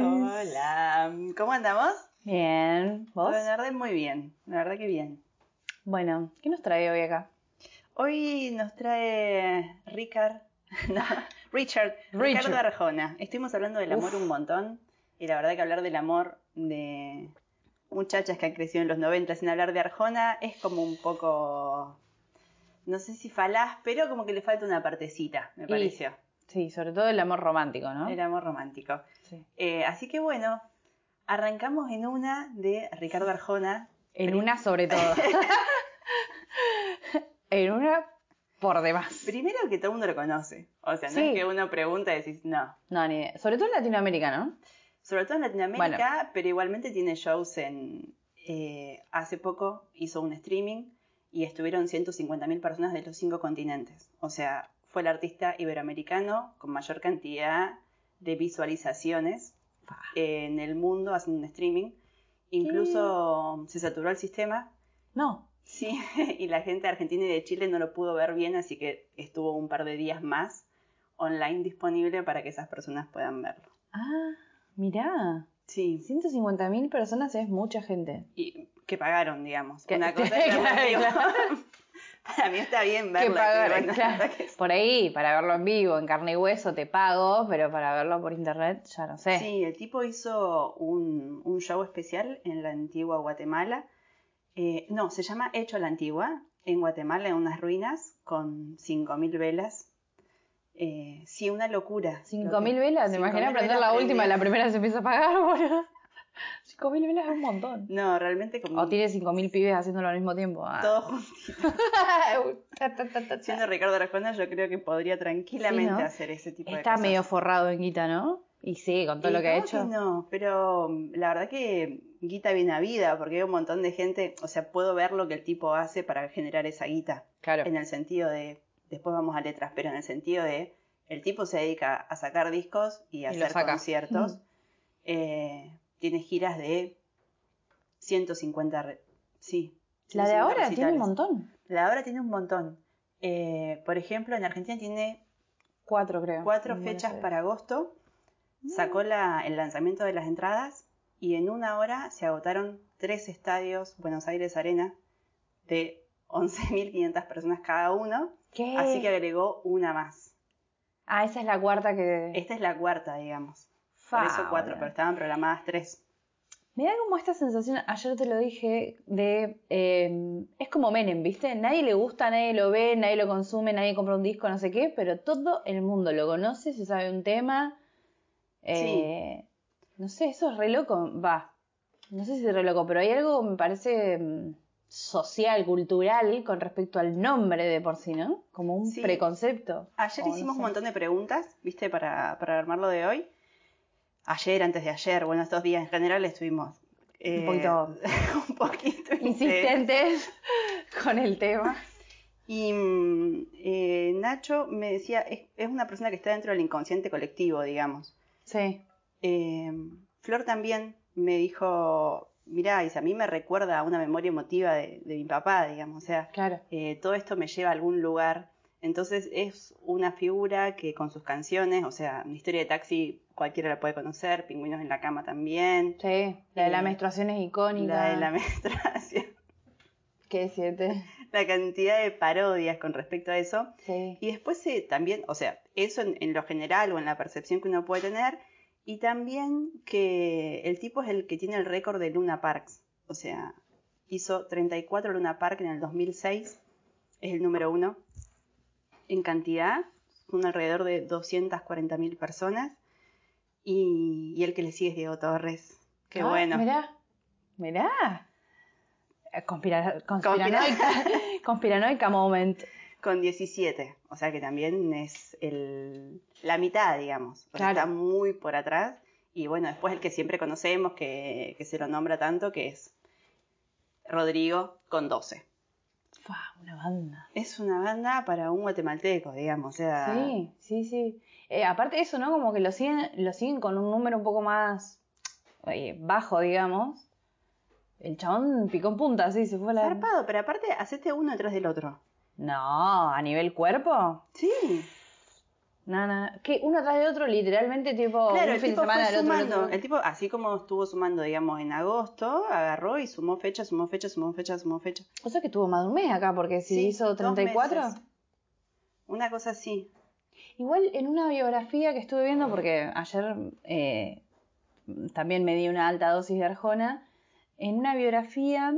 Hola. ¿Cómo andamos? Bien. ¿Vos? La verdad, muy bien. La verdad que bien. Bueno, ¿qué nos trae hoy acá? Hoy nos trae Ricard. no, Richard. Richard. Ricardo Arjona. Estuvimos hablando del amor Uf. un montón. Y la verdad que hablar del amor de muchachas que han crecido en los 90 sin hablar de Arjona es como un poco. No sé si falaz, pero como que le falta una partecita, me Y- pareció. Sí, sobre todo el amor romántico, ¿no? El amor romántico. Sí. Eh, así que bueno, arrancamos en una de Ricardo Arjona. En una sobre todo. en una por demás. Primero que todo el mundo lo conoce. O sea, no Sí. es que uno pregunta y decís, no. No, ni idea. Sobre todo en Latinoamérica, ¿no? Sobre todo en Latinoamérica, pero igualmente tiene shows en... eh, hace poco hizo un streaming y estuvieron 150.000 personas de los cinco continentes. O sea, fue el artista iberoamericano con mayor cantidad de visualizaciones en el mundo haciendo un streaming. Incluso se saturó el sistema. No. Sí, y la gente de Argentina y de Chile no lo pudo ver bien, así que estuvo un par de días más online disponible para que esas personas puedan verlo. Ah, mirá. Sí, 150.000 personas es mucha gente. y que pagaron, digamos. Que- Una cosa es verlo Para mí está bien verlo. pagar, bueno, claro. Por ahí, para verlo en vivo, en carne y hueso, te pago, pero para verlo por internet, ya no sé. Sí, el tipo hizo un, un show especial en la antigua Guatemala. Eh, no, se llama Hecho a la Antigua, en Guatemala, en unas ruinas, con 5.000 velas. Eh, sí, una locura. 5.000 velas, ¿te 5.000 imaginas prender la última la primera se empieza a apagar, boludo? 5.000 velas es un montón. No, realmente como O tiene 5.000 pibes haciéndolo al mismo tiempo. Ah. todo juntito. Ta, ta, ta, ta, ta. Siendo Ricardo Arjona, yo creo que podría tranquilamente Sí, ¿no? hacer ese tipo de Está cosas. medio forrado en guita, ¿no? Y sí, con todo Y lo que ha ¿cómo hecho. no, pero mm, la verdad que guita viene a vida, porque hay un montón de gente, o sea, puedo ver lo que el tipo hace para generar esa guita, Claro. en el sentido de, después vamos a letras, pero en el sentido de, el tipo se dedica a sacar discos y a Y hacer conciertos, Mm. Eh, tiene giras de 150, re- sí. La de 150 ahora tiene un montón. La de ahora tiene un montón. Eh, por ejemplo, en Argentina tiene Cuatro, creo. cuatro fechas para agosto. Mm. Sacó la- el lanzamiento de las entradas y en una hora se agotaron tres estadios Buenos Aires Arena de 11.500 personas cada uno. ¿Qué? Así que agregó una más. Ah, esa es la cuarta que. Esta es la cuarta, digamos. Por eso cuatro, pero estaban programadas tres. Me da como esta sensación, ayer te lo dije, de. eh, es como Menem, ¿viste? Nadie le gusta, nadie lo ve, nadie lo consume, nadie compra un disco, no sé qué, pero todo el mundo lo conoce, se sabe un tema. Eh, No sé, eso es re loco. Va, no sé si es re loco, pero hay algo, me parece, mm, social, cultural, con respecto al nombre de por sí, ¿no? Como un Sí. preconcepto. Ayer no hicimos sé. un montón de preguntas, ¿viste? Para, para armarlo de hoy. Ayer, antes de ayer, bueno, estos días en general estuvimos. eh, Un poquito- un poquito Insistentes con el tema. Y eh, Nacho me decía, es, es una persona que está dentro del inconsciente colectivo, digamos. Sí. Eh, Flor también me dijo, mirá, dice, a mí me recuerda a una memoria emotiva de, de mi papá, digamos. O sea, Claro. eh, todo esto me lleva a algún lugar. Entonces es una figura que con sus canciones, o sea, una historia de taxi cualquiera la puede conocer, Pingüinos en la cama también, Sí, la de la Eh, menstruación es icónica. la de la menstruación, ¿Qué siete? la cantidad de parodias con respecto a eso. Sí. Y después eh, también, o sea, eso en, en lo general o en la percepción que uno puede tener, y también que el tipo es el que tiene el récord de Luna Parks. O sea, hizo 34 Luna Park en el 2006, es el número uno en cantidad, son alrededor de 240.000 personas, y, y el que le sigue es Diego Torres. Qué Ah, bueno. Mirá, mirá. Eh, Conspira, conspiranoica, conspiranoica moment. con 17. O sea que también es el, la mitad, digamos. Claro. Está muy por atrás. Y bueno, después el que siempre conocemos, que, que se lo nombra tanto, que es Rodrigo con 12. Fua, una banda. Es una banda para un guatemalteco, digamos. O sea, Sí, sí, sí. Eh, aparte de eso, ¿no? Como que lo siguen, lo siguen con un número un poco más eh, bajo, digamos. El chabón picó en punta, así se fue a la. zarpado, pero aparte, hacete uno detrás del otro. No, a nivel cuerpo. Sí. No, no, no. Que uno tras de otro, literalmente, tipo, Claro, un el fin de tipo semana fue otro. sumando. otro. El tipo, así como estuvo sumando, digamos, en agosto, agarró y sumó fecha, sumó fecha, sumó fecha, sumó fecha. O sea que tuvo más de un mes acá, porque si Sí, hizo dos 34. meses. Una cosa así. Igual en una biografía que estuve viendo, porque ayer eh, también me di una alta dosis de Arjona, en una biografía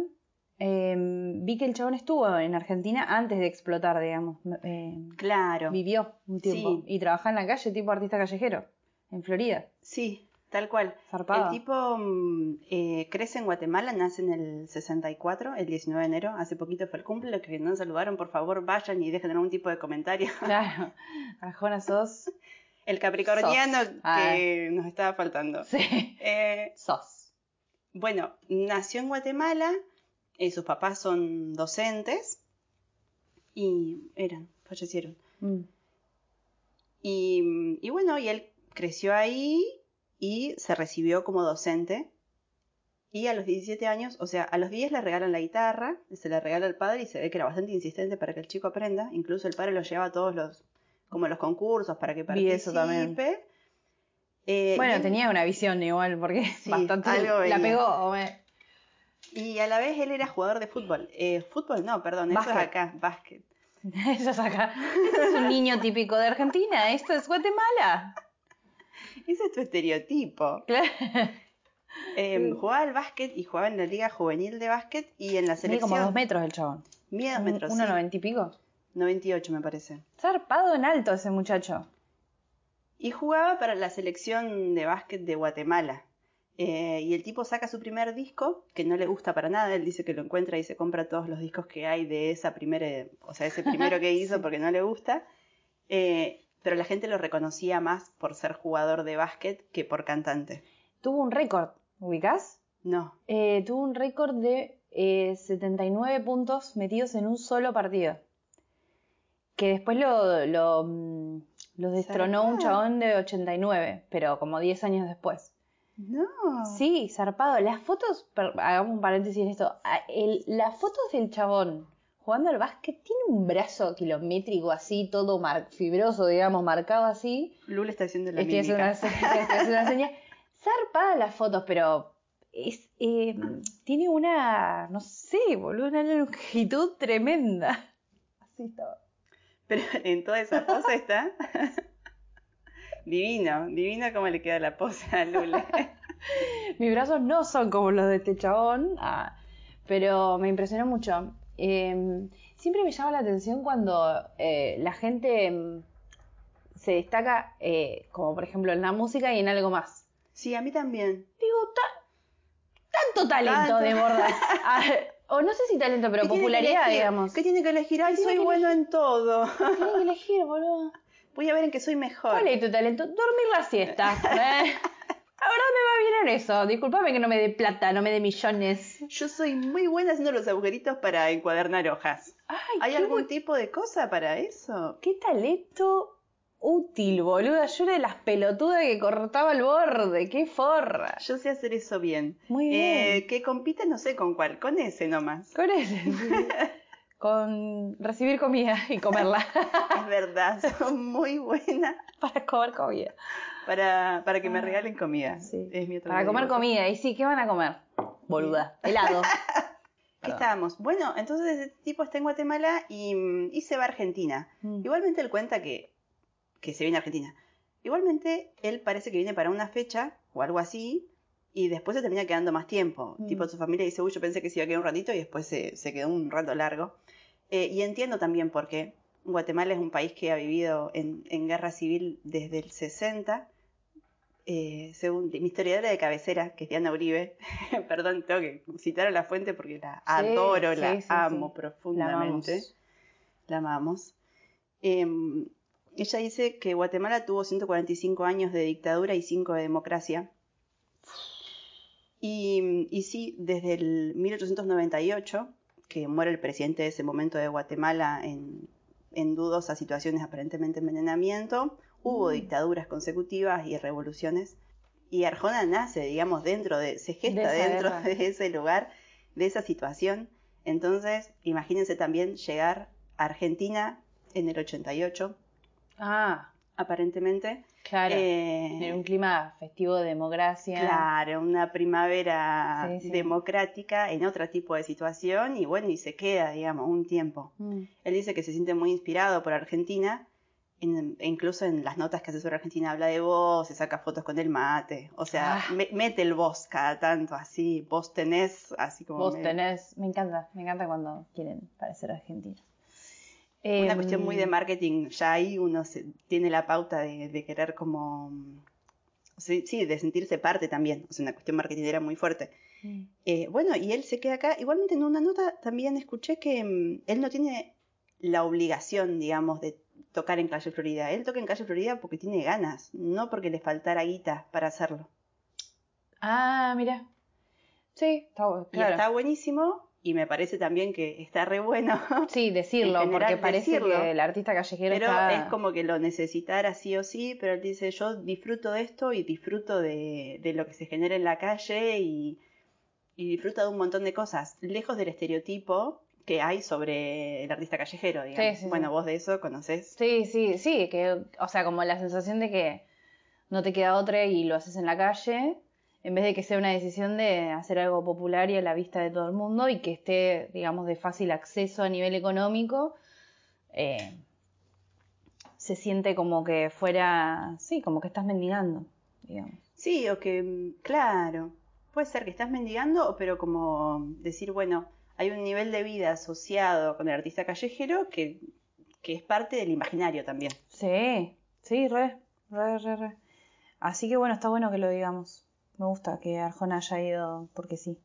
eh, vi que el chabón estuvo en Argentina antes de explotar, digamos. Eh, Claro. vivió un tiempo Sí. y trabajaba en la calle, tipo artista callejero, en Florida. Sí, tal cual. Zarpado. El tipo mm, eh, crece en Guatemala, nace en el 64, el 19 de enero. Hace poquito fue el cumple. Los que no saludaron, por favor, vayan y dejen algún tipo de comentario. Claro, Arjona sos. El capricorniano Sos. Ah. que nos estaba faltando. Sí, Eh, sos. Bueno, nació en Guatemala, eh, sus papás son docentes y eran, fallecieron. Mm. Y, y bueno, y él creció ahí y se recibió como docente. Y a los 17 años, o sea, a los 10 le regalan la guitarra, se la regala al padre y se ve que era bastante insistente para que el chico aprenda. Incluso el padre lo lleva a todos los, como los concursos para que participe. eso también. Eh, y Bueno, él- tenía una visión igual, porque Sí, bastante algo la pegó. o me- Y a la vez él era jugador de fútbol. Eh, fútbol no, perdón, eso es acá, básquet. Eso es acá. Este es un niño típico de Argentina. Esto es Guatemala. Ese es tu estereotipo. Claro. Eh, Sí. Jugaba al básquet y jugaba en la liga juvenil de básquet y en la Mide selección. como dos metros el chabón. Mide dos metros, Uno sí. noventa y pico. 98 me parece. Zarpado en alto ese muchacho. Y jugaba para la selección de básquet de Guatemala. Eh, y el tipo saca su primer disco, que no le gusta para nada. Él dice que lo encuentra y se compra todos los discos que hay de esa primera, o sea, ese primero que hizo porque no le gusta. Eh, pero la gente lo reconocía más por ser jugador de básquet que por cantante. Tuvo un récord. ¿Ubicás? No. Eh, tuvo un récord de eh, 79 puntos metidos en un solo partido. Que después lo, lo, mm, lo destronó un chabón de 89, pero como 10 años después. No. Sí, zarpado. Las fotos, per- hagamos un paréntesis en esto. A- el- las fotos del chabón jugando al básquet tiene un brazo kilométrico así, todo mar- fibroso, digamos, marcado así. Lula está haciendo la Estoy haciendo, una, estoy haciendo una señal. Zarpadas las fotos, pero es, eh, tiene una, no sé, boludo, una longitud tremenda. Así estaba. Pero en toda esa pose está. divino, divino cómo le queda la pose a Lula. Mis brazos no son como los de este chabón, ah, pero me impresionó mucho. Eh, siempre me llama la atención cuando eh, la gente mm, se destaca, eh, como por ejemplo en la música y en algo más. Sí, a mí también. Digo, ta- tanto talento Tanto. de borda. O no sé si talento, pero ¿Qué popularidad, digamos. ¿Qué tiene que elegir? Ay, soy bueno en todo. Tiene que elegir, boludo. Voy a ver en qué soy mejor. ¿Cuál es tu talento? Dormir la siesta. ¿eh? Ahora me va bien en eso. Disculpame que no me dé plata, no me dé millones. Yo soy muy buena haciendo los agujeritos para encuadernar hojas. Ay, ¿Hay algún tipo de cosa para eso? Qué talento útil, boluda. Yo era de las pelotudas que cortaba el borde. Qué forra. Yo sé hacer eso bien. Muy bien. Eh, que compite no sé con cuál, con ese nomás. Con ese. Con recibir comida y comerla. Es verdad, son muy buena Para comer comida. Para, para que me Ah, regalen comida. Sí. Es mi otro Para comer comida. Y sí, ¿qué van a comer? Boluda. Helado. ¿Qué estábamos? Bueno, entonces este tipo está en Guatemala y, mm, y se va a Argentina. Mm. Igualmente él cuenta que, que se viene a Argentina. Igualmente él parece que viene para una fecha o algo así y después se termina quedando más tiempo. Mm. Tipo su familia dice, uy, yo pensé que se iba a quedar un ratito y después se, se quedó un rato largo. Eh, y entiendo también por qué. Guatemala es un país que ha vivido en, en guerra civil desde el 60. Eh, según mi historiadora de cabecera, que es Diana Uribe, perdón, tengo que citar a la fuente porque la adoro, sí, la sí, sí. amo La profundamente. amamos. la amamos. Em, ella dice que Guatemala tuvo 145 años de dictadura y 5 de democracia. Y, y sí, desde el 1898, que muere el presidente de ese momento de Guatemala en, en dudosas situaciones aparentemente envenenamiento, hubo dictaduras consecutivas y revoluciones. Y Arjona nace, digamos, dentro de, se gesta De dentro guerra. de ese lugar, de esa situación. Entonces, imagínense también llegar a Argentina en el 88, Ah, aparentemente. claro. Eh, en un clima festivo de democracia. Claro, una primavera Sí, sí. democrática en otro tipo de situación y bueno, y se queda, digamos, un tiempo. Mm. Él dice que se siente muy inspirado por Argentina, en- incluso en las notas que hace sobre Argentina habla de vos, se saca fotos con el mate, o sea, Ah. me- mete el vos cada tanto, así, vos tenés, así como... Vos me- tenés, me encanta, me encanta cuando quieren parecer argentinos. Una Em, cuestión muy de marketing, ya ahí uno se- tiene la pauta de, de querer como... Sí, sí, de sentirse parte también, o sea, una cuestión marketingera muy fuerte. mm. Eh, bueno, y él se queda acá. Igualmente en una nota también escuché que mm, él no tiene la obligación, digamos, de tocar en Calle Florida. Él toca en Calle Florida porque tiene ganas, no porque le faltara guita para hacerlo. Ah, mira. Sí, está bueno, Y claro. está buenísimo y me parece también que está re bueno, Sí, decirlo, general, porque parece decirlo. que el artista callejero pero está... es como que lo necesitara sí o sí, pero él dice yo disfruto de esto y disfruto de, de lo que se genera en la calle y, y disfruta de un montón de cosas, lejos del estereotipo que hay sobre el artista callejero, digamos. Sí, sí, bueno, vos de eso conocés. Sí, sí, sí, que, o sea, como la sensación de que no te queda otra y lo haces en la calle, en vez de que sea una decisión de hacer algo popular y a la vista de todo el mundo y que esté, digamos, de fácil acceso a nivel económico, eh, se siente como que fuera, sí, como que estás mendigando, digamos. Sí, o que, mm, claro, puede ser que estás mendigando, pero como decir, bueno, hay un nivel de vida asociado con el artista callejero que, que es parte del imaginario también. Sí, sí, re, re, re, re. Así que bueno, está bueno que lo digamos. Me gusta que Arjona haya ido porque sí.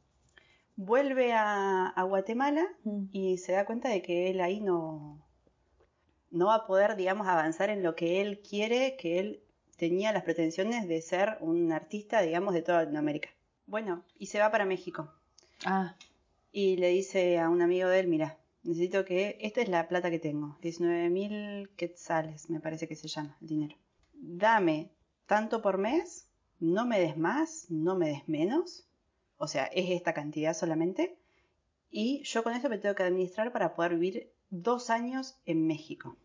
Vuelve a, a Guatemala Mm. y se da cuenta de que él ahí no, no va a poder, digamos, avanzar en lo que él quiere, que él tenía las pretensiones de ser un artista, digamos, de toda Latinoamérica. Bueno, y se va para México. Ah, Y le dice a un amigo de él, mira, necesito que, esta es la plata que tengo, 19 mil quetzales, me parece que se llama el dinero. Dame tanto por mes, no me des más, no me des menos, o sea, es esta cantidad solamente, y yo con eso me tengo que administrar para poder vivir dos años en México.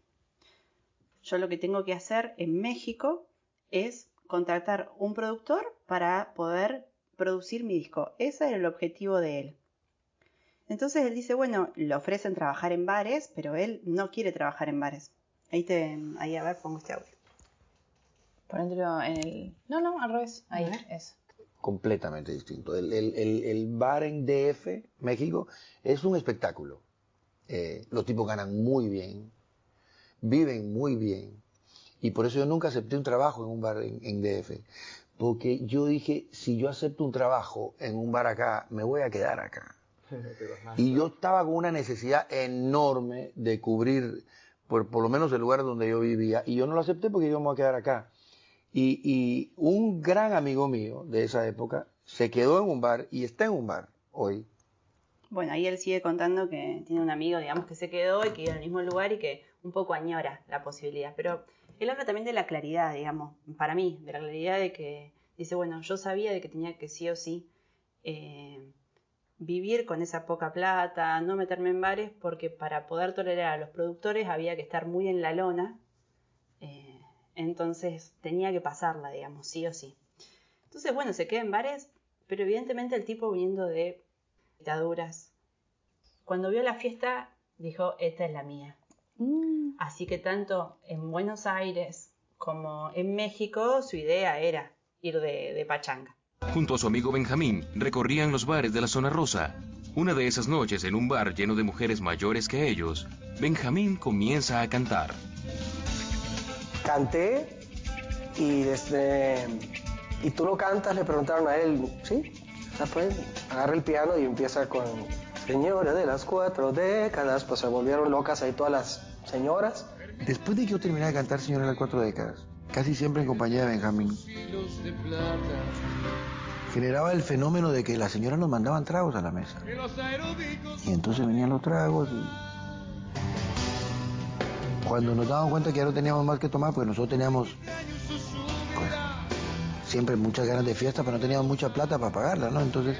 Yo lo que tengo que hacer en México es contratar un productor para poder producir mi disco. Ese era el objetivo de él. Entonces él dice, bueno, le ofrecen trabajar en bares, pero él no quiere trabajar en bares. Ahí te, ahí a ver, pongo este audio. ponételo en el. No, no, al revés. Ahí, eso. completamente distinto. El, el- el- el bar en DF, México, es un espectáculo. Eh, los tipos ganan muy bien, viven muy bien, y por eso yo nunca acepté un trabajo en un bar en, en DF. Porque yo dije, si yo acepto un trabajo en un bar acá, me voy a quedar acá. Y yo estaba con una necesidad enorme de cubrir, por, por lo menos el lugar donde yo vivía, y yo no lo acepté porque yo me voy a quedar acá. Y, y un gran amigo mío de esa época se quedó en un bar y está en un bar hoy. Bueno, ahí él sigue contando que tiene un amigo, digamos, que se quedó y que iba al mismo lugar y que un poco añora la posibilidad. Pero él habla también de la claridad, digamos, para mí, de la claridad de que dice, bueno, yo sabía de que tenía que sí o sí eh, vivir con esa poca plata, no meterme en bares, porque para poder tolerar a los productores había que estar muy en la lona. eh, entonces tenía que pasarla, digamos, sí o sí. Entonces, bueno, se queda en bares, pero evidentemente el tipo viniendo de dictaduras. Cuando vio la fiesta, dijo, esta es la mía. Mm. Así que tanto en Buenos Aires como en México, su idea era ir de, de pachanga. Junto a su amigo Benjamín, recorrían los bares de la zona rosa. Una de esas noches, en un bar lleno de mujeres mayores que ellos, Benjamín comienza a cantar. Canté y desde y tú no cantas le preguntaron a él, sí, o sea, pues agarra el piano y empieza con Señora de las cuatro décadas, pues se volvieron locas ahí todas las señoras. Después de que yo terminé de cantar Señora de las Cuatro Décadas, casi siempre en compañía de Benjamín, generaba el fenómeno de que las señoras nos mandaban tragos a la mesa. Y entonces venían los tragos y... Cuando nos daban cuenta que ya no teníamos más que tomar, pues nosotros teníamos pues, siempre muchas ganas de fiesta, pero no teníamos mucha plata para pagarla, ¿no? Entonces,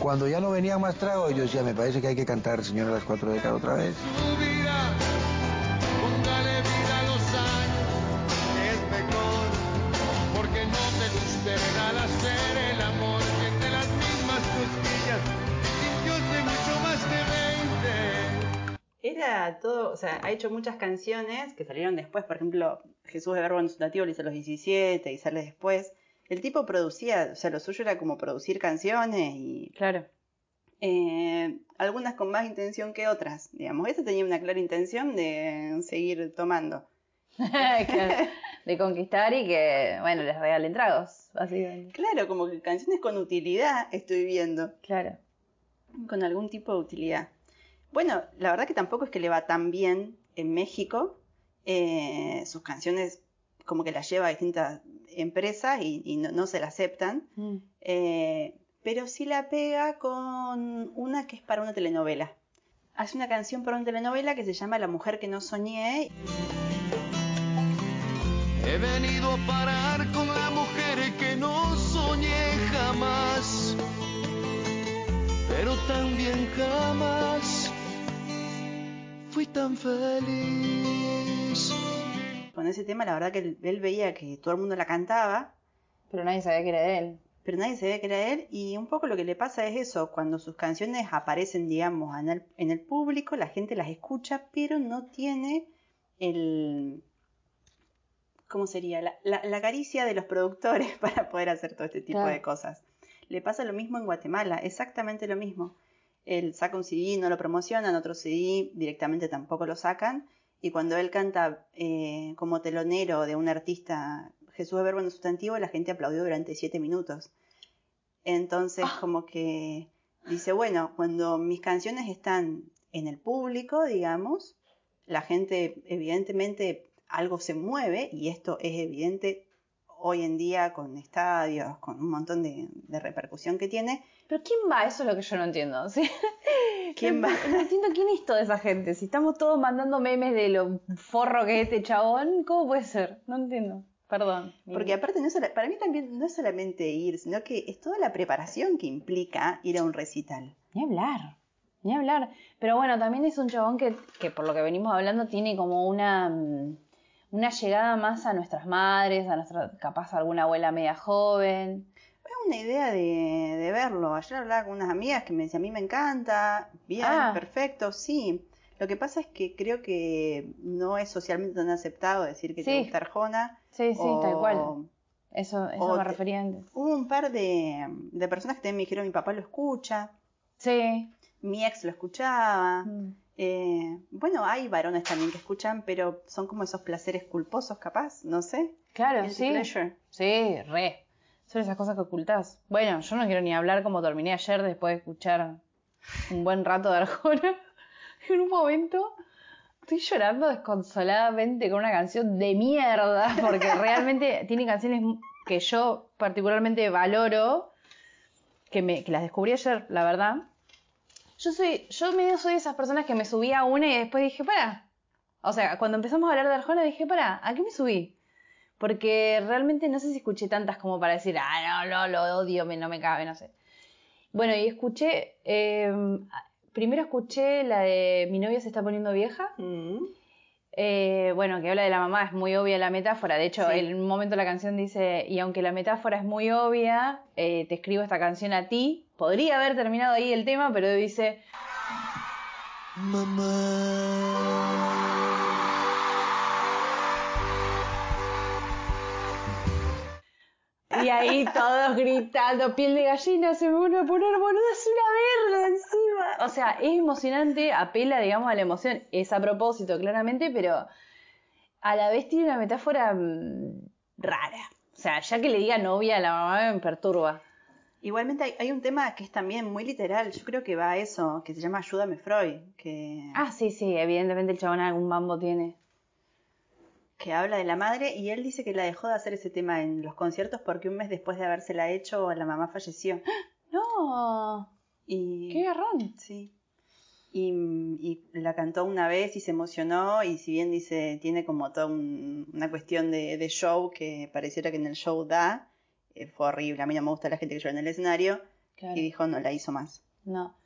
cuando ya no venían más tragos, yo decía, me parece que hay que cantar Señora de las Cuatro Décadas otra vez. Todo, o sea, ha hecho muchas canciones que salieron después, por ejemplo, Jesús de Verbo en su nativo lo hizo a los 17 y sale después. El tipo producía, o sea, lo suyo era como producir canciones y Claro. eh, algunas con más intención que otras, digamos. Esta tenía una clara intención de seguir tomando. Claro. De conquistar y que, bueno, les regalen tragos, básicamente. Claro, como que canciones con utilidad estoy viendo, Claro. con algún tipo de utilidad. Bueno, la verdad que tampoco es que le va tan bien en México. Eh, sus canciones como que las lleva a distintas empresas y, y no, no se la aceptan. Mm. Eh, pero sí la pega con una que es para una telenovela. Hace una canción para una telenovela que se llama La mujer que no soñé. He venido a parar con la mujer que no soñé jamás, fui tan feliz. Con ese tema, la verdad que él, él veía que todo el mundo la cantaba, Pero nadie sabía que era de él. pero nadie sabía que era él. Y un poco lo que le pasa es eso: cuando sus canciones aparecen, digamos, en el, en el público, la gente las escucha, pero no tiene el. ¿Cómo sería? La, la- la caricia de los productores para poder hacer todo este tipo Claro. de cosas. Le pasa lo mismo en Guatemala, exactamente lo mismo. Él saca un CD, no lo promocionan, otro CD directamente tampoco lo sacan. Y cuando él canta eh, como telonero de un artista, Jesús de Verbo en sustantivo, la gente aplaudió durante siete minutos. Entonces, como que dice, bueno, cuando mis canciones están en el público, digamos, la gente evidentemente algo se mueve y esto es evidente hoy en día con estadios, con un montón de, de repercusión que tiene. Pero ¿quién va? Eso es lo que yo no entiendo. ¿sí? ¿Quién va? No entiendo quién es toda esa gente. Si estamos todos mandando memes de lo forro que es este chabón, ¿cómo puede ser? No entiendo. Perdón. Porque aparte, no es para mí también no es solamente ir, sino que es toda la preparación que implica ir a un recital. Ni hablar, ni hablar. Pero bueno, también es un chabón que, que por lo que venimos hablando tiene como una, mm, una llegada más a nuestras madres, a nuestra, capaz alguna abuela media joven. Una idea de, de verlo. Ayer hablaba con unas amigas que me decían, a mí me encanta, bien, Ah. perfecto, sí. Lo que pasa es que creo que no es socialmente tan aceptado decir que te Sí. gusta Arjona. Sí, sí, tal o- cual. Eso, eso o me te- refería antes. Hubo un par de, de personas que también me dijeron, mi papá lo escucha, Sí. mi ex lo escuchaba. Mm. Eh, bueno, hay varones también que escuchan, pero son como esos placeres culposos, capaz, no sé. Claro, Guilty sí. pleasure. Sí, re. Son esas cosas que ocultás. Bueno, yo no quiero ni hablar como terminé ayer después de escuchar un buen rato de Arjona. En un momento estoy llorando desconsoladamente con una canción de mierda, porque realmente tiene canciones que yo particularmente valoro, que, me, que las descubrí ayer, la verdad. Yo soy, yo medio soy de esas personas que me subí a una y después dije, para. O sea, cuando empezamos a hablar de Arjona dije, para, ¿a qué me subí? Porque realmente no sé si escuché tantas como para decir, ah, no, no, lo odio, me, no me cabe, no sé. Bueno, y escuché, eh, primero escuché la de Mi novia se está poniendo vieja. Mm. Eh, bueno, que habla de la mamá, es muy obvia la metáfora. De hecho, Sí. en un momento la canción dice, y aunque la metáfora es muy obvia, eh, te escribo esta canción a ti. Podría haber terminado ahí el tema, pero dice, y ahí todos gritando, piel de gallina, se me vuelve a poner boludo, es una verga encima. O sea, es emocionante, apela, digamos, a la emoción. Es a propósito, claramente, pero a la vez tiene una metáfora mm, rara. O sea, ya que le diga novia a la mamá me perturba. Igualmente hay, hay un tema que es también muy literal, yo creo que va a eso, que se llama Ayúdame Freud, que, Ah, sí, sí, evidentemente el chabón algún mambo tiene. Que habla de la madre y él dice que la dejó de hacer ese tema en los conciertos porque un mes después de habérsela hecho la mamá falleció. No, Y, qué garrón. Sí. Y, y la cantó una vez y se emocionó y si bien dice, tiene como toda un- una cuestión de, de show que pareciera que en el show da, eh, fue horrible, a mí no me gusta la gente que llora en el escenario Claro. y dijo no la hizo más. No.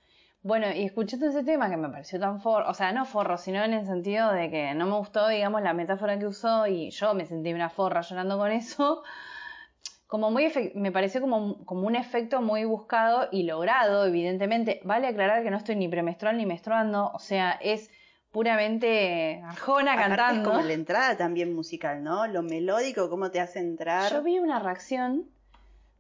Bueno, y escuchando ese tema que me pareció tan forro, o sea, no forro, sino en el sentido de que no me gustó, digamos, la metáfora que usó y yo me sentí una forra llorando con eso. Como muy me pareció como, como un efecto muy buscado y logrado, evidentemente. Vale aclarar que no estoy ni premenstrual ni menstruando, o sea, es puramente Arjona Aparte cantando. es como la entrada también musical, ¿no? Lo melódico, cómo te hace entrar. Yo vi una reacción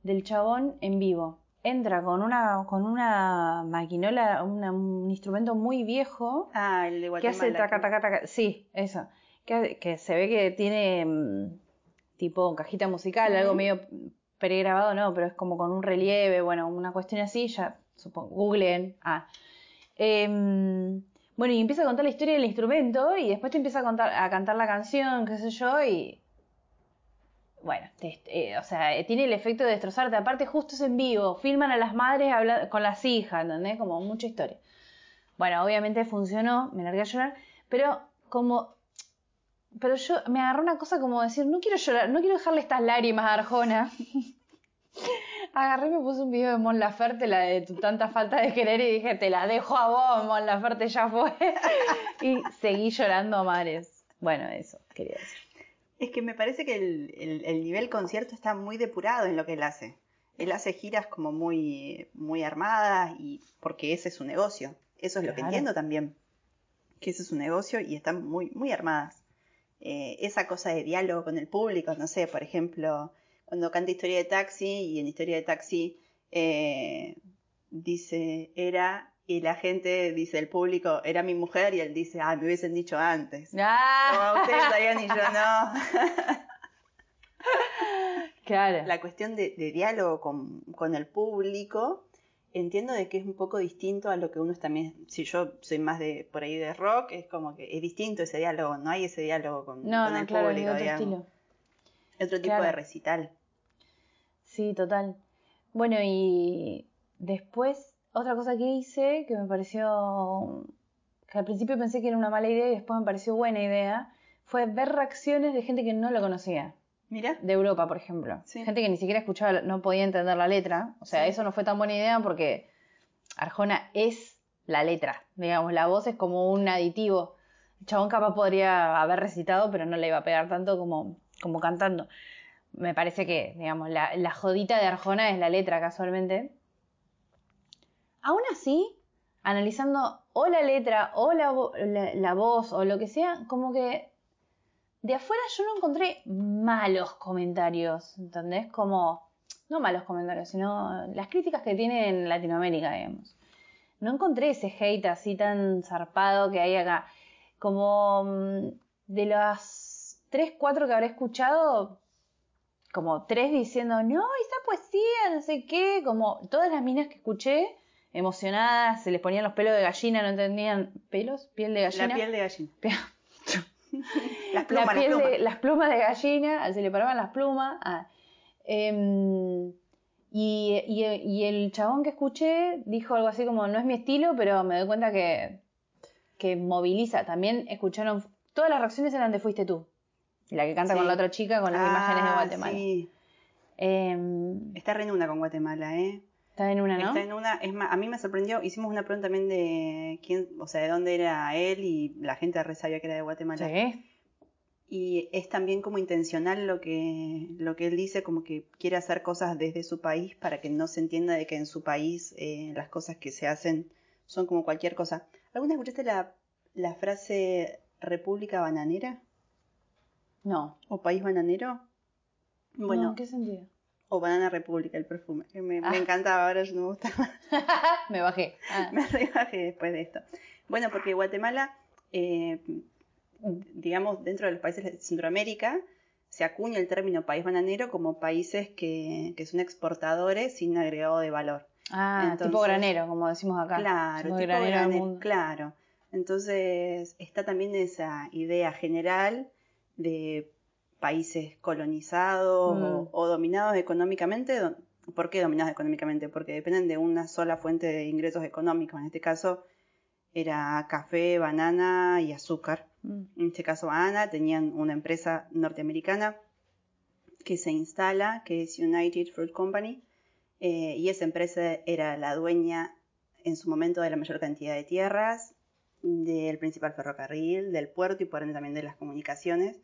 del chabón en vivo. Entra con una, con una maquinola, una- un instrumento muy viejo Ah, el de que hace taca, taca, taca. Sí, eso. Que, que se ve que tiene mm, tipo cajita musical, algo medio pregrabado, no, pero es como con un relieve, bueno, una cuestión así, ya supongo. Googleen. Ah. Em, bueno, y empieza a contar la historia del instrumento y después te empieza a, contar, a cantar la canción, qué sé yo, y. Bueno, te- eh, o sea, eh, tiene el efecto de destrozarte. Aparte, justo es en vivo, filman a las madres con las hijas, ¿entendés? Como mucha historia. Bueno, obviamente funcionó, me largué a llorar, pero como. Pero yo me agarró una cosa como decir, no quiero llorar, no quiero dejarle estas lágrimas a Arjona. Agarré me puse un video de Mon Laferte, la de tu tanta falta de querer, y dije, te la dejo a vos, Mon Laferte, ya fue. y seguí llorando a mares. Bueno, eso quería decir. Es que me parece que el, el- el nivel concierto está muy depurado en lo que él hace. Él hace giras como muy, muy armadas y porque ese es su negocio. Eso es lo que entiendo también. Que ese es su negocio y están muy, muy armadas. Eh, esa cosa de diálogo con el público, no sé, por ejemplo, cuando canta Historia de Taxi y en Historia de Taxi eh, dice, era, y la gente dice, el público, era mi mujer y él dice, ah, me hubiesen dicho antes. ¡Ah! Como ustedes sabían y yo no. Claro. la cuestión de, de diálogo con, con el público, entiendo de que es un poco distinto a lo que uno también, si yo soy más de por ahí de rock, es como que es distinto ese diálogo, no hay ese diálogo con, No, con no, el claro, público, otro digamos. estilo. Otro tipo Claro. de recital. Sí, total. Bueno, y después, otra cosa que hice que me pareció, que al principio pensé que era una mala idea y después me pareció buena idea, fue ver reacciones de gente que no lo conocía. Mira, De Europa, por ejemplo. Sí. Gente que ni siquiera escuchaba, no podía entender la letra. O sea, Sí. eso no fue tan buena idea porque Arjona es la letra. Digamos, la voz es como un aditivo. El chabón capaz podría haber recitado, pero no le iba a pegar tanto como, como cantando. Me parece que, digamos, la, la jodita de Arjona es la letra, casualmente. Aún así, analizando o la letra o la, la voz o lo que sea, como que de afuera yo no encontré malos comentarios, ¿entendés? Como, no malos comentarios, sino las críticas que tiene en Latinoamérica, digamos. No encontré ese hate así tan zarpado que hay acá. Como mm, de las 3, 4 que habré escuchado, como tres diciendo, no, esa poesía, no sé qué, como todas las minas que escuché, emocionadas, se les ponían los pelos de gallina, no entendían, ¿pelos? ¿Piel de gallina? la piel de gallina. Las plumas, la las piel plumas. de las plumas de gallina, se le paraban las plumas. ah. Em, y, y- y el chabón que escuché dijo algo así como, no es mi estilo, pero me doy cuenta que, que moviliza. También escucharon, todas las reacciones eran de Fuiste tú. La que canta Sí. con la otra chica con las imágenes de Ah, Guatemala. Sí. Em, Está re en una con Guatemala, ¿eh? Está en una, ¿no? Está en una, es más, a mí me sorprendió, hicimos una pregunta también de quién, o sea, de dónde era él y la gente re sabía que era de Guatemala. Sí. Y es también como intencional lo que, lo que él dice, como que quiere hacer cosas desde su país para que no se entienda de que en su país eh, las cosas que se hacen son como cualquier cosa. ¿Alguna vez escuchaste la, la frase República Bananera? No. ¿O País Bananero? Bueno, No, ¿en qué sentido? O Banana República, el perfume, que me, Ah. me encantaba, ahora ya no me gusta más. me bajé. Ah. me rebajé después de esto. Bueno, porque Guatemala, eh, digamos, dentro de los países de Centroamérica, se acuña el término país bananero como países que, que son exportadores sin agregado de valor. Ah, tipo granero, como decimos acá. Claro, tipo granero mundo. claro. Entonces está también esa idea general de países colonizados Mm. o, o dominados económicamente. ¿Por qué dominados económicamente? Porque dependen de una sola fuente de ingresos económicos. En este caso era café, banana y azúcar. Mm. En este caso banana tenían una empresa norteamericana que se instala, que es United Fruit Company, eh, y esa empresa era la dueña en su momento de la mayor cantidad de tierras, del principal ferrocarril, del puerto y por ende también de las comunicaciones.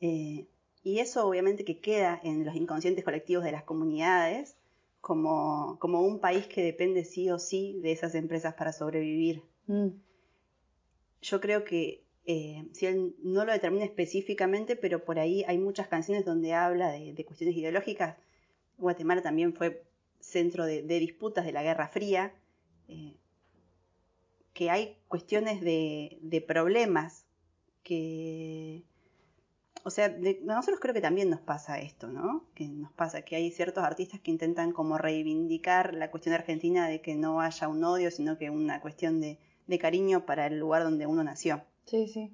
Eh, y eso obviamente que queda en los inconscientes colectivos de las comunidades como, como un país que depende sí o sí de esas empresas para sobrevivir. Mm. Yo creo que, eh, si él no lo determina específicamente, pero por ahí hay muchas canciones donde habla de, de cuestiones ideológicas. Guatemala también fue centro de, de disputas de la Guerra Fría, eh, que hay cuestiones de, de problemas que... O sea, de- a nosotros creo que también nos pasa esto, ¿no? Que nos pasa que hay ciertos artistas que intentan como reivindicar la cuestión argentina de que no haya un odio, sino que una cuestión de, de cariño para el lugar donde uno nació. Sí, sí.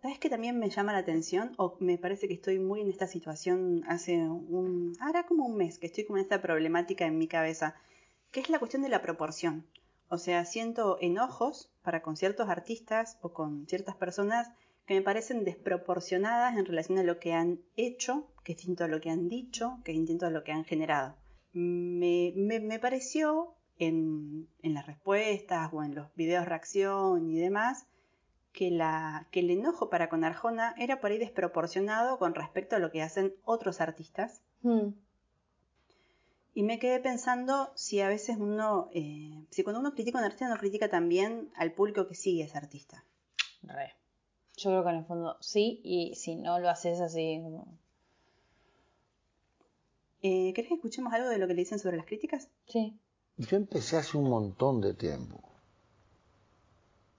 ¿Sabes que también me llama la atención? O me parece que estoy muy en esta situación hace un... Ahora como un mes que estoy con esta problemática en mi cabeza, que es la cuestión de la proporción. O sea, siento enojos para con ciertos artistas o con ciertas personas que me parecen desproporcionadas en relación a lo que han hecho, que es distinto a lo que han dicho, que es distinto a lo que han generado. Me, me- me pareció en, en las respuestas o en los videos reacción y demás, que, la, que el enojo para con Arjona era por ahí desproporcionado con respecto a lo que hacen otros artistas. Mm. Y me quedé pensando si a veces uno, eh, si cuando uno critica a un artista, no critica también al público que sigue a ese artista. Re. Yo creo que en el fondo sí, y si no lo haces así, como... Eh, ¿Querés que escuchemos algo de lo que le dicen sobre las críticas? Sí. Yo empecé hace un montón de tiempo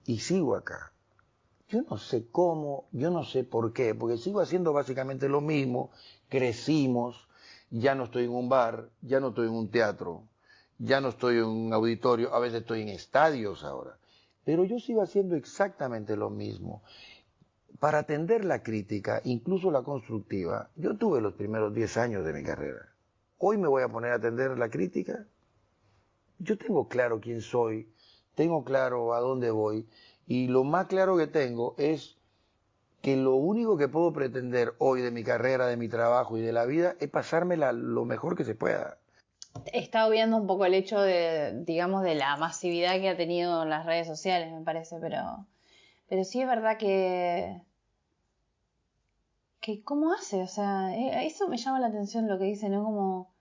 y sigo acá. Yo no sé cómo, yo no sé por qué, porque sigo haciendo básicamente lo mismo, crecimos, ya no estoy en un bar, ya no estoy en un teatro, ya no estoy en un auditorio, a veces estoy en estadios ahora, pero yo sigo haciendo exactamente lo mismo. Para atender la crítica, incluso la constructiva, yo tuve los primeros 10 años de mi carrera. Hoy me voy a poner a atender la crítica yo tengo claro quién soy, tengo claro a dónde voy y lo más claro que tengo es que lo único que puedo pretender hoy de mi carrera, de mi trabajo y de la vida es pasármela lo mejor que se pueda. He estado viendo un poco el hecho de, digamos, de la masividad que ha tenido en las redes sociales, me parece, pero, pero sí es verdad que, que ¿cómo hace? O sea, eh, eso me llama la atención lo que dice, ¿no? Como,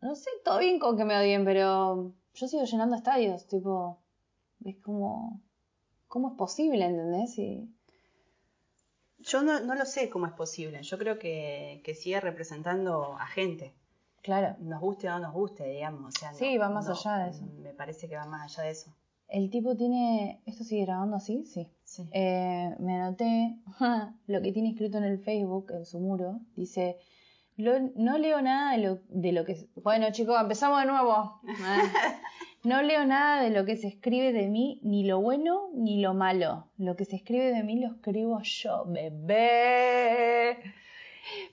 no sé, todo bien con que me odien, pero yo sigo llenando estadios, tipo, es como, ¿cómo es posible, entendés? Y, Yo no, no lo sé cómo es posible. Yo creo que, que sigue representando a gente. claro, Nos guste o no nos guste, digamos. O sea, no- Sí, va más no, allá de eso. Me parece que va más allá de eso. el tipo tiene, ¿esto sigue grabando así? Sí. Sí. Eh, me anoté lo que tiene escrito en el Facebook, en su muro. Dice, "Lo- no leo nada de lo, de lo que... Bueno chicos, empezamos de nuevo. No leo nada de lo que se escribe de mí, ni lo bueno ni lo malo. Lo que se escribe de mí lo escribo yo, bebé.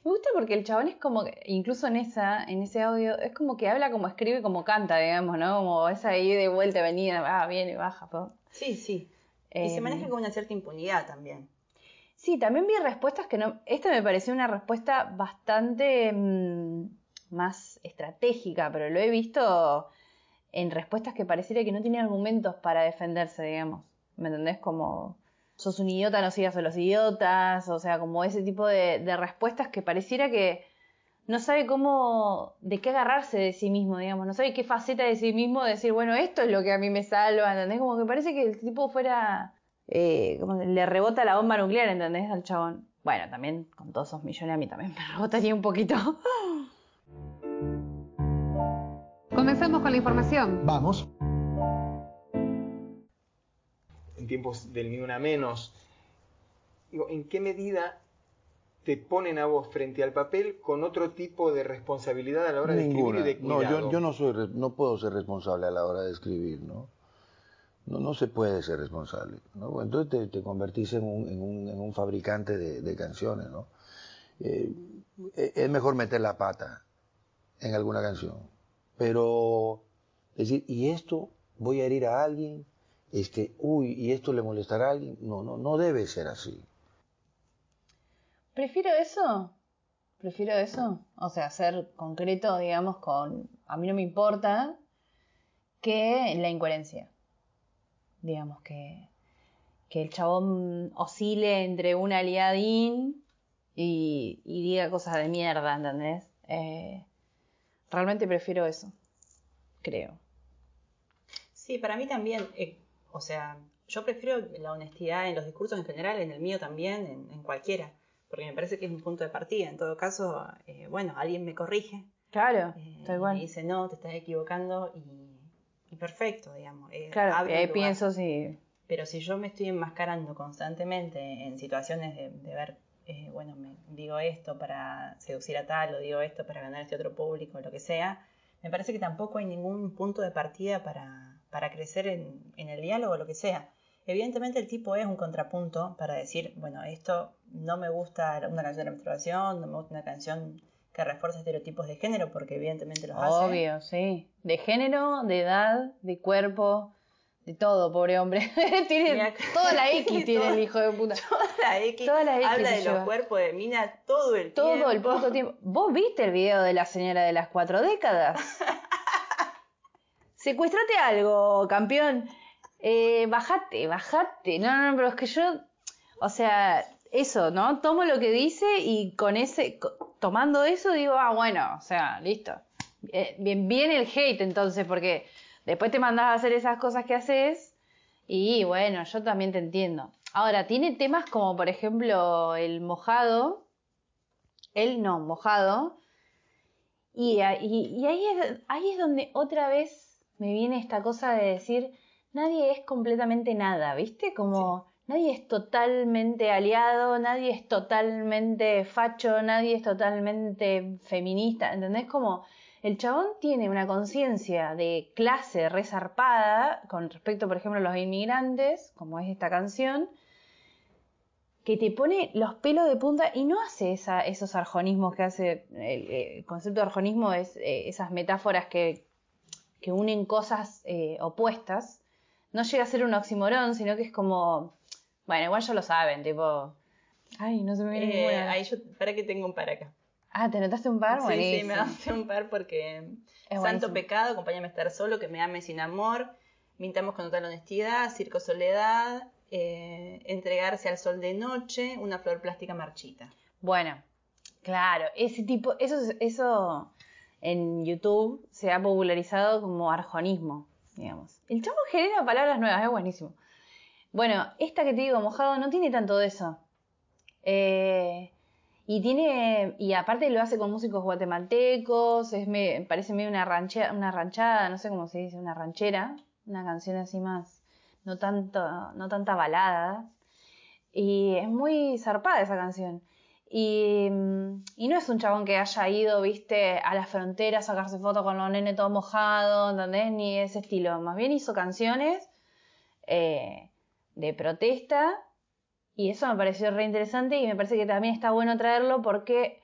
Me gusta porque el chabón es como, que, incluso en esa, en ese audio, es como que habla como escribe, como canta, digamos, ¿no? Como esa ida y vuelta, venida, va, viene, baja. po. Sí, sí. Y se maneja con una cierta impunidad también. Sí, también vi respuestas que no. Esta me pareció una respuesta bastante mm, más estratégica, pero lo he visto en respuestas que pareciera que no tiene argumentos para defenderse, digamos. ¿Me entendés? Como sos un idiota, no sigas a los idiotas, o sea, como ese tipo de, de respuestas que pareciera que no sabe cómo, de qué agarrarse de sí mismo, digamos, no sabe qué faceta de sí mismo decir, bueno, esto es lo que a mí me salva, ¿entendés? Como que parece que el tipo fuera, eh, como le rebota la bomba nuclear, ¿entendés? Al chabón. Bueno, también con todos esos millones a mí también me rebotaría un poquito. Comencemos con la información. Vamos. en tiempos del ni una menos. Digo, ¿en qué medida te ponen a vos frente al papel con otro tipo de responsabilidad a la hora de escribir y de No, cuidado. yo, yo no soy, no puedo ser responsable a la hora de escribir, ¿no? No, no se puede ser responsable, ¿no? Entonces te, te convertís en un, en un, en un fabricante de, de canciones, ¿no? Eh, eh, es mejor meter la pata en alguna canción, pero decir, y esto voy a herir a alguien, este, uy, y esto le molestará a alguien, no, no, no debe ser así. Prefiero eso. Prefiero eso. O sea, ser concreto, digamos, con. A mí no me importa que la incoherencia. Digamos que. Que el chabón oscile entre un aliadín y, diga cosas de mierda, ¿entendés? Eh, realmente prefiero eso. Creo. Sí, para mí también, eh, o sea, yo prefiero la honestidad en los discursos en general, en el mío también, en cualquiera, porque me parece que es un punto de partida. En todo caso, eh, bueno, alguien me corrige, Claro, eh, tal y cual. me dice, no, te estás equivocando y, y perfecto, digamos. eh, Claro, y ahí lugar. pienso si. Pero si yo me estoy enmascarando constantemente en situaciones de, de ver, eh, bueno, me digo esto para seducir a tal o digo esto para ganar a este otro público, lo que sea, me parece que tampoco hay ningún punto de partida para, para crecer en, en el diálogo o lo que sea. Evidentemente el tipo es un contrapunto para decir, bueno, esto no me gusta una canción de masturbación, no me gusta una canción que refuerza estereotipos de género, porque evidentemente los hace. Obvio, sí. De género, de edad, de cuerpo, de todo, pobre hombre. tiene toda la X tiene toda- el hijo de puta. Toda la X, Toda la X habla de lleva. los cuerpos de mina todo el tiempo. Todo el puto tiempo. ¿Vos viste el video de la señora de las cuatro décadas? Secuestrate algo, campeón. Eh, bajate, bajate. No, no, no, pero es que yo, o sea, eso, ¿no? Tomo lo que dice y con ese, tomando eso digo, ah, bueno, o sea, listo. Eh, bien, bien el hate entonces, porque después te mandas a hacer esas cosas que haces y bueno, yo también te entiendo. Ahora, tiene temas como, por ejemplo, el mojado, él no, mojado. Y- y ahí, es, ahí es donde otra vez me viene esta cosa de decir, nadie es completamente nada, ¿viste? Como nadie es totalmente aliado, nadie es totalmente facho, nadie es totalmente feminista, ¿entendés? Como el chabón tiene una conciencia de clase resarpada con respecto, por ejemplo, a los inmigrantes, como es esta canción, que te pone los pelos de punta y no hace esos arjonismos que hace. El, el concepto de arjonismo es eh, esas metáforas que, que unen cosas eh, opuestas. No llega a ser un oximorón, sino que es como. Bueno, igual ya lo saben, tipo. Ay, no se me viene Eh, ninguna. ahí yo, para que tengo un par acá. Ah, ¿te notaste un par? sí, sí, Buenísimo. me daste un par porque Es Santo pecado, acompáñame a estar solo, que me ame sin amor, mintamos con total honestidad, circo soledad, eh, entregarse al sol de noche, una flor plástica marchita. Bueno, claro, ese tipo, eso, es- eso en YouTube se ha popularizado como arjonismo, digamos. El chavo genera palabras nuevas, es buenísimo. Bueno, esta que te digo, mojado, no tiene tanto de eso. Eh, y tiene, y aparte lo hace con músicos guatemaltecos, es me, parece medio una una ranchada, no sé cómo se dice, una ranchera, una canción así más, no tanto, no tanta balada. Y es muy zarpada esa canción. Y, mm, no es un chabón que haya ido, viste, a las fronteras a sacarse fotos con los nenes todo mojado, ¿entendés? Ni ese estilo. Más bien hizo canciones eh, de protesta y eso me pareció re interesante y me parece que también está bueno traerlo porque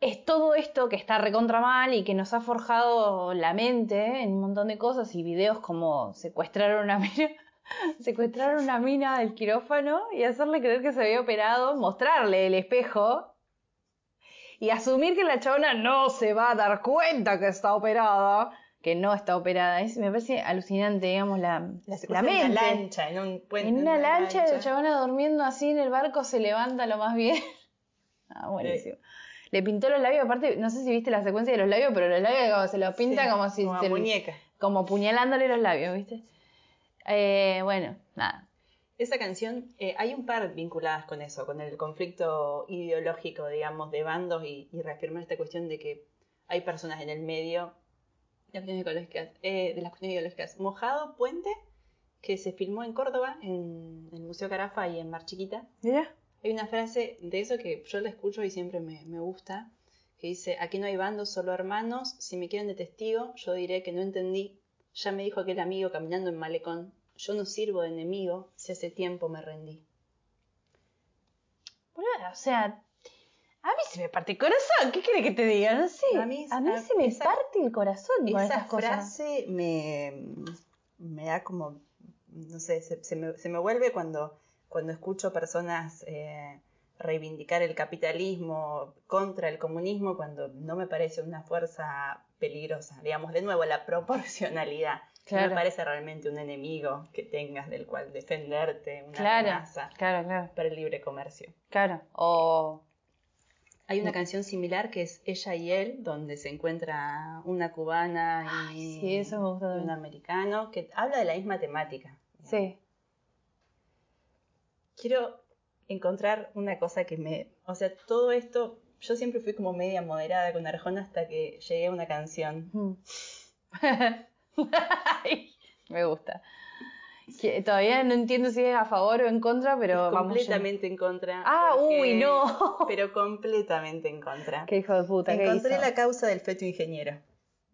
es todo esto que está recontra mal y que nos ha forjado la mente en un montón de cosas y videos como secuestraron una mina, secuestraron una mina del quirófano y hacerle creer que se había operado, mostrarle el espejo y asumir que la chabona no se va a dar cuenta que está operada, que no está operada. Es, me parece alucinante, digamos, la, La la en una lancha, en un puente. En una lancha, la chabona durmiendo así en el barco se levanta lo más bien. Ah, buenísimo. Le pintó los labios, aparte, no sé si viste la secuencia de los labios, pero los labios como se los pinta Sí, como si como se muñeca. como puñalándole los labios, ¿viste? Eh, bueno, nada. Esa canción, eh, hay un par vinculadas con eso, con el conflicto ideológico, digamos, de bandos y, y reafirmar esta cuestión de que hay personas en el medio cuestiones eh, de las cuestiones ideológicas. Mojado Puente, que se filmó en Córdoba, en el Museo Carafa y en Mar Chiquita. Mira. Hay una frase de eso que yo la escucho y siempre me, me gusta, que dice, aquí no hay bandos, solo hermanos, si me quieren de testigo, yo diré que no entendí, ya me dijo aquel amigo caminando en malecón, yo no sirvo de enemigo, si hace tiempo me rendí. Boluda, o sea, a mí se me parte el corazón. ¿Qué quiere que te diga? No sé. A mí- a mí a- se me esa- parte el corazón con Esa estas cosas. frase me, me da como, no sé, se, se me, se me vuelve cuando, cuando escucho personas eh, reivindicar el capitalismo contra el comunismo, cuando no me parece una fuerza peligrosa. Digamos, de nuevo, la proporcionalidad. No Claro. me parece realmente un enemigo que tengas del cual defenderte, una Claro, amenaza claro, claro, para el libre comercio. claro. O Hay una canción similar que es Ella y él, donde se encuentra una cubana y, Ay, sí, eso me gusta y un americano, que habla de la misma temática. sí. Quiero encontrar una cosa que me... O sea, todo esto, yo siempre fui como media moderada con Arjona hasta que llegué a una canción. Mm. Me gusta. Que todavía no entiendo si es a favor o en contra, pero Es vamos. completamente en contra. Ah, porque- uy, no. Pero completamente en contra. Qué hijo de puta. ¿qué Encontré hizo? la causa del feto ingeniero.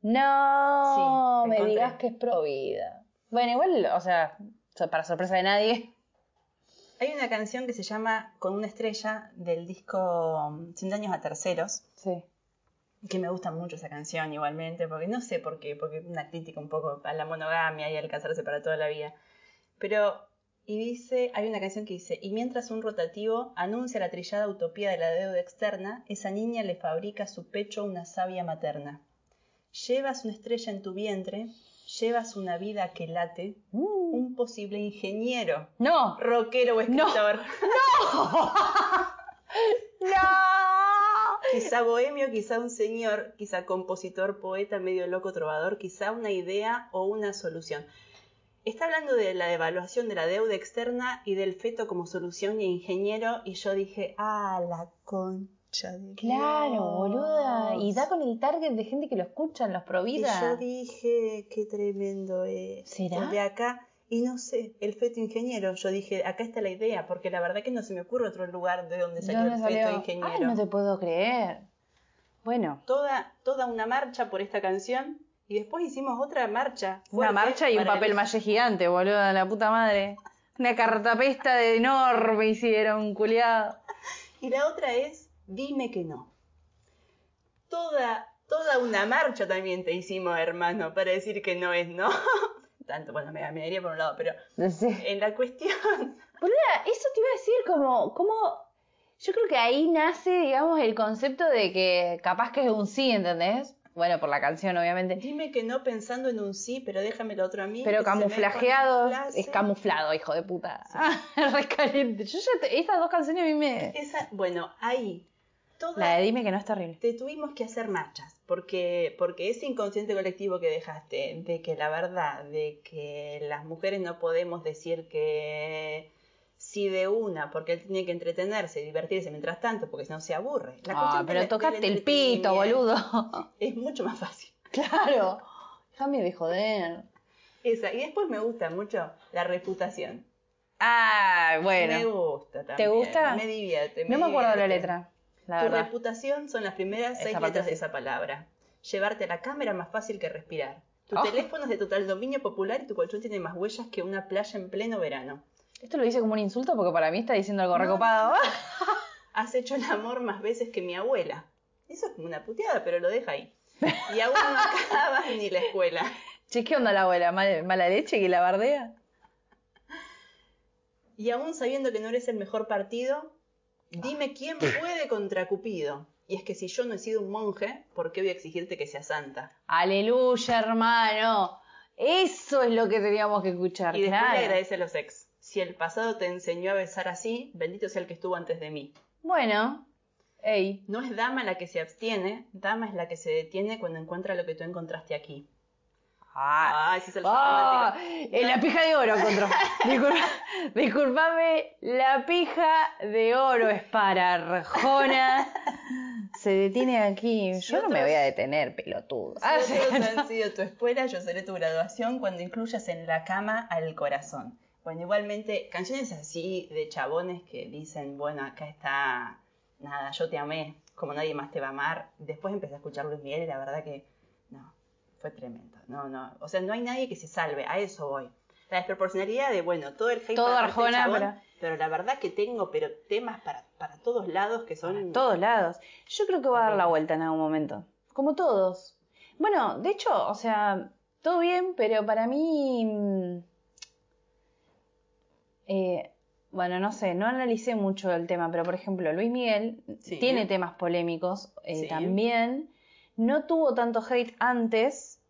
No, Sí, me encontré. digas que es pro vida. Bueno, igual, o sea, para sorpresa de nadie. Hay una canción que se llama Con una estrella del disco um, Cien años a terceros, Sí. que me gusta mucho esa canción igualmente, porque no sé por qué, porque es una crítica un poco a la monogamia y al casarse para toda la vida. Pero, y dice, hay una canción que dice, y mientras un rotativo anuncia la trillada utopía de la deuda externa, esa niña le fabrica a su pecho una savia materna. Llevas una estrella en tu vientre, llevas una vida que late, Mm. un posible ingeniero, No, rockero o escritor. no. Quizá bohemio, quizá un señor, quizá compositor, poeta, medio loco, trovador, quizá una idea o una solución. Está hablando de la devaluación de la deuda externa y del feto como solución y ingeniero, y yo dije, ah, la concha de Claro, Dios". boluda. Y da con el target de gente que lo escuchan, los pro Y vida. yo dije, qué tremendo es. ¿Será? De acá, y no sé, el feto ingeniero, yo dije, acá está la idea, porque la verdad que no se me ocurre otro lugar de donde ¿De salió el salió? feto ingeniero. Ay, no te puedo creer. Bueno, toda, toda una marcha por esta canción y después hicimos otra marcha. una marcha y un papel el- malle gigante, boluda, la puta madre. Una cartapesta de enorme hicieron, culiado. Y la otra es Dime que no. Toda, toda una marcha también te hicimos, hermano, para decir que no es no. Tanto, bueno, me, me daría por un lado, pero en la cuestión, Boluda, eso te iba a decir como, como, yo creo que ahí nace, digamos, el concepto de que capaz que es un sí, ¿entendés? Bueno, por la canción, obviamente. dime que no pensando en un sí, pero déjame lo otro a mí. Pero camuflajeado, es camuflado, hijo de puta. Re caliente. Yo ya, te- estas dos canciones a mí me... Esa, bueno, ahí. Toda, La de Dime que no es terrible. te tuvimos que hacer marchas, porque, porque ese inconsciente colectivo que dejaste, de que la verdad, de que las mujeres no podemos decir que sí de una, porque él tiene que entretenerse y divertirse mientras tanto, porque si no se aburre. La Ah, cuestión pero del- tocate el pito, boludo. Es mucho más fácil. claro. Déjame de joder. Esa. Y después me gusta mucho la reputación. Ah, Me bueno. gusta también. ¿Te gusta? Me divierte. No me acuerdo de la divierte. letra. La Tu verdad. reputación son las primeras seis letras de esa palabra. Llevarte a la cámara más fácil que respirar. Tu Oh. teléfono es de total dominio popular y tu colchón tiene más huellas que una playa en pleno verano. Esto lo dice como un insulto porque para mí está diciendo algo No, recopado. Has hecho el amor más veces que mi abuela. Eso es como una puteada, pero lo deja ahí. Y aún no acabas ni la escuela. Che, ¿qué onda la abuela? ¿Mal- ¿Mala leche que la bardea? Y aún sabiendo que no eres el mejor partido, dime quién puede contra Cupido. Y es que si yo no he sido un monje, ¿por qué voy a exigirte que seas santa? Aleluya, hermano. Eso es lo que teníamos que escuchar, Y después claro. le agradece a los ex. Si el pasado te enseñó a besar así, bendito sea el que estuvo antes de mí. Bueno, ey. No es dama la que se abstiene, dama es la que se detiene cuando encuentra lo que tú encontraste aquí. Ah, Ah, ese es el ah, la pija de oro encontró. Disculpa- disculpame, la pija de oro es para Arjona. Se detiene aquí. Si Yo no me otros- voy a detener, pelotudo. Ah, Si otros han sido tu escuela, yo seré tu graduación cuando incluyas en la cama al corazón. Bueno, igualmente, canciones así de chabones que dicen, bueno, acá está, nada, yo te amé, como nadie más te va a amar. Después empecé a escuchar Luis Miguel y la verdad que, no, fue tremendo. No, no, o sea, no hay nadie que se salve, a eso voy. La desproporcionalidad de, bueno, todo el hate Todo para este Arjona, chabón, pero- pero la verdad que tengo, pero temas para, para todos lados que son... Para todos lados. Yo creo que va a dar la vuelta en algún momento. Como todos. Bueno, de hecho, o sea, todo bien, pero para mí. Eh, bueno, no sé, no analicé mucho el tema, pero por ejemplo, Luis Miguel Sí. tiene temas polémicos eh, Sí. también. No tuvo tanto hate antes,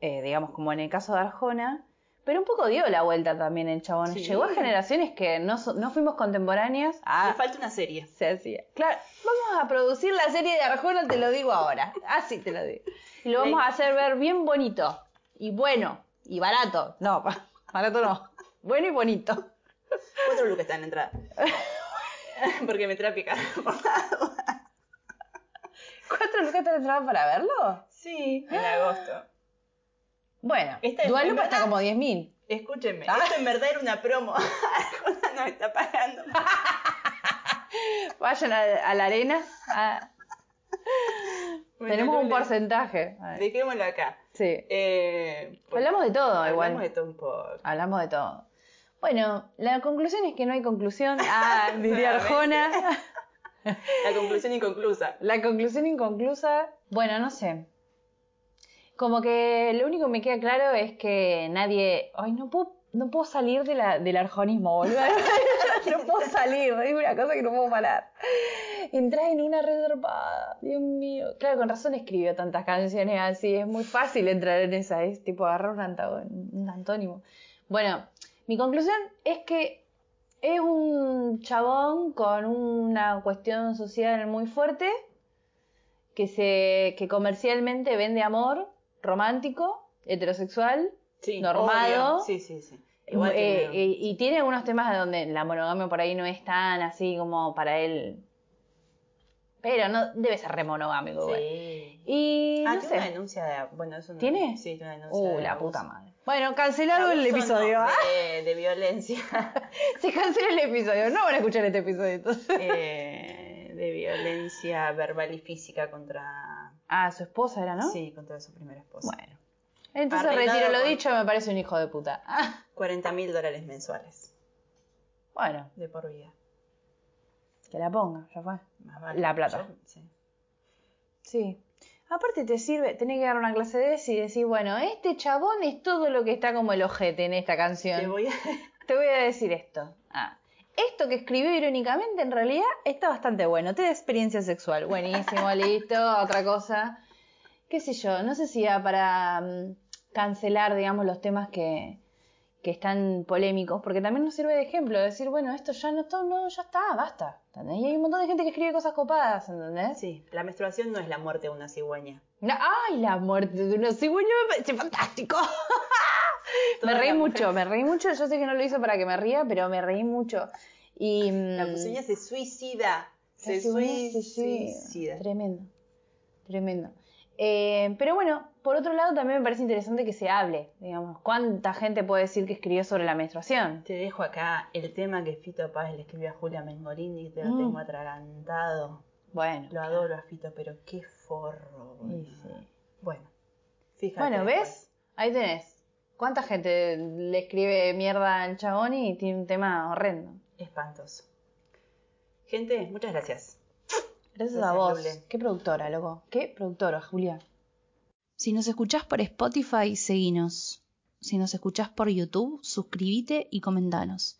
eh, digamos, como en el caso de Arjona, pero un poco dio la vuelta también el chabón. Sí. Llegó a generaciones que no, no fuimos contemporáneas. Ah, falta una serie. se hacía. Claro, vamos a producir la serie de Arjona, te lo digo ahora. Así te lo digo. Y lo vamos a hacer ver bien bonito. Y bueno. Y barato. No, barato no. Bueno y bonito. Cuatro lucas está en la entrada. Porque me trae picar por la duda. ¿Cuánto lucas te entraban para verlo? Sí, en agosto. Bueno, Esta es- en está como 10.000. Escúchenme, Ah. esto en verdad era una promo. Arjona nos está pagando. Vayan a, a la arena. a- Bueno, Tenemos un porcentaje. A. Dejémoslo acá. Sí. Eh, pues, Hablamos de todo, hablamos igual. de todo un poco. Hablamos de todo. Bueno, la conclusión es que no hay conclusión. Ah, diría Arjona. La conclusión inconclusa. La conclusión inconclusa, bueno, no sé. Como que lo único que me queda claro es que nadie. Ay, no puedo, no puedo salir de la, del arjonismo, boludo. no puedo salir, es una cosa que no puedo parar. Entrás en una reservada, Dios mío. Claro, con razón escribió tantas canciones así. Es muy fácil entrar en esa, es tipo agarrar un antónimo. Bueno, mi conclusión es que es un chabón con una cuestión social muy fuerte que se que comercialmente vende amor romántico, heterosexual, Sí, normado. obvio. Sí, sí, sí. Igual Eh, tiene- eh, y tiene algunos temas donde la monogamia por ahí no es tan así como para él. Pero no debe ser re monogámico. Sí. Y Ah, no tiene una denuncia de. Bueno, eso no. ¿Tiene? Sí, tiene una denuncia. Uh, de la abuso. puta madre. Bueno, cancelado el Abuso no, episodio. ¿ah? de, de violencia. Se cancela el episodio. No van a escuchar este episodio entonces. eh, de violencia verbal y física contra. Ah, su esposa era, ¿no? Sí, contra su primera esposa. Bueno. Entonces Arreglado retiro lo dicho, me parece un hijo de puta. Ah, 40 mil dólares mensuales bueno, de por vida. que la ponga, ya fue. Más vale. La plata. Yo- sí. Sí. Aparte te sirve, tenés que dar una clase de eso y decir, bueno, este chabón es todo lo que está como el ojete en esta canción. Te voy a. Te voy a decir esto. Ah, esto que escribió irónicamente en realidad está bastante bueno. Te da experiencia sexual. Buenísimo, listo. Otra cosa. Qué sé yo, no sé si da para mm, cancelar, digamos, los temas que, que están polémicos, porque también nos sirve de ejemplo. Decir, bueno, esto ya no, está- no ya está, basta. ¿entendés? Y hay un montón de gente que escribe cosas copadas, ¿entendés? Sí, la menstruación no es la muerte de una cigüeña. No, ¡Ay, la muerte de una cigüeña me parece fantástico! me reí mucho, me reí mucho. Yo sé que no lo hizo para que me ría, pero me reí mucho. Y. La mm, cigüeña se suicida. Se suicida. Tremendo. Tremendo. Eh, pero bueno, por otro lado también me parece interesante que se hable, digamos. ¿Cuánta gente puede decir que escribió sobre la menstruación? Te dejo acá el tema que Fito Páez le escribió a Julia Mengolini y te lo Mm. tengo atragantado. Bueno. Lo adoro a Fito, pero qué forro. Sí. Bueno, fíjate. Bueno, después. ¿ves? Ahí tenés. ¿Cuánta gente le escribe mierda al chabón y tiene un tema horrendo? Espantoso. Gente, muchas gracias. Gracias, Gracias, a vos. Qué productora, loco. Qué productora, Julia. Si nos escuchás por Spotify, seguinos. Si nos escuchás por YouTube, suscríbete y comentanos.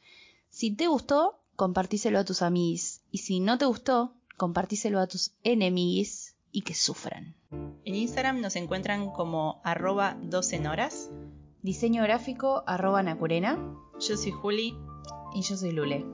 Si te gustó, compartíselo a tus amigos. Y si no te gustó, compartíselo a tus enemigos y que sufran. En Instagram nos encuentran como arroba 12 horas. Diseño gráfico, arroba Nacurena. Yo soy Juli. Y yo soy Lule.